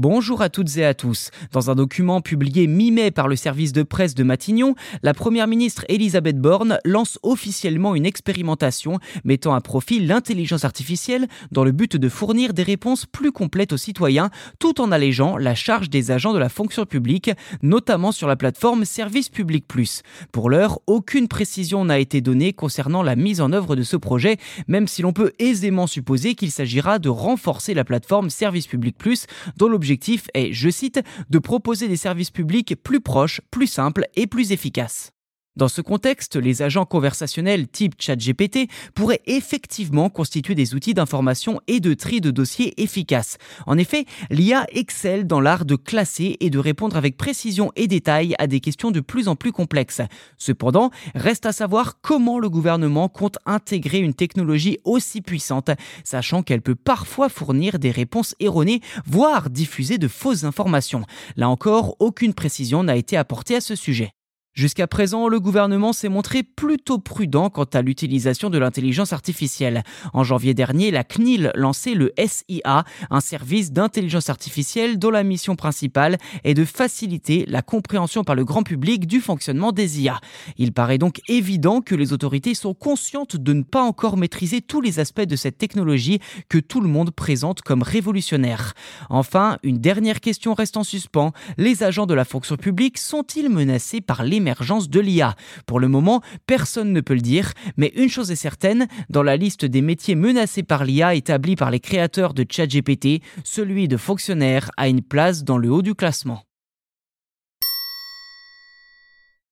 Bonjour à toutes et à tous. Dans un document publié mi-mai par le service de presse de Matignon, la première ministre Elisabeth Borne lance officiellement une expérimentation mettant à profit l'intelligence artificielle dans le but de fournir des réponses plus complètes aux citoyens tout en allégeant la charge des agents de la fonction publique, notamment sur la plateforme Service Public Plus. Pour l'heure, aucune précision n'a été donnée concernant la mise en œuvre de ce projet, même si l'on peut aisément supposer qu'il s'agira de renforcer la plateforme Service Public Plus dont L'objectif est, je cite, de proposer des services publics plus proches, plus simples et plus efficaces. Dans ce contexte, les agents conversationnels type ChatGPT pourraient effectivement constituer des outils d'information et de tri de dossiers efficaces. En effet, l'IA excelle dans l'art de classer et de répondre avec précision et détail à des questions de plus en plus complexes. Cependant, reste à savoir comment le gouvernement compte intégrer une technologie aussi puissante, sachant qu'elle peut parfois fournir des réponses erronées, voire diffuser de fausses informations. Là encore, aucune précision n'a été apportée à ce sujet. Jusqu'à présent, le gouvernement s'est montré plutôt prudent quant à l'utilisation de l'intelligence artificielle. En janvier dernier, la CNIL lançait le SIA, un service d'intelligence artificielle dont la mission principale est de faciliter la compréhension par le grand public du fonctionnement des IA. Il paraît donc évident que les autorités sont conscientes de ne pas encore maîtriser tous les aspects de cette technologie que tout le monde présente comme révolutionnaire. Enfin, une dernière question reste en suspens. Les agents de la fonction publique sont-ils menacés par de l'IA. Pour le moment, personne ne peut le dire, mais une chose est certaine, dans la liste des métiers menacés par l'IA établie par les créateurs de ChatGPT, celui de fonctionnaire a une place dans le haut du classement.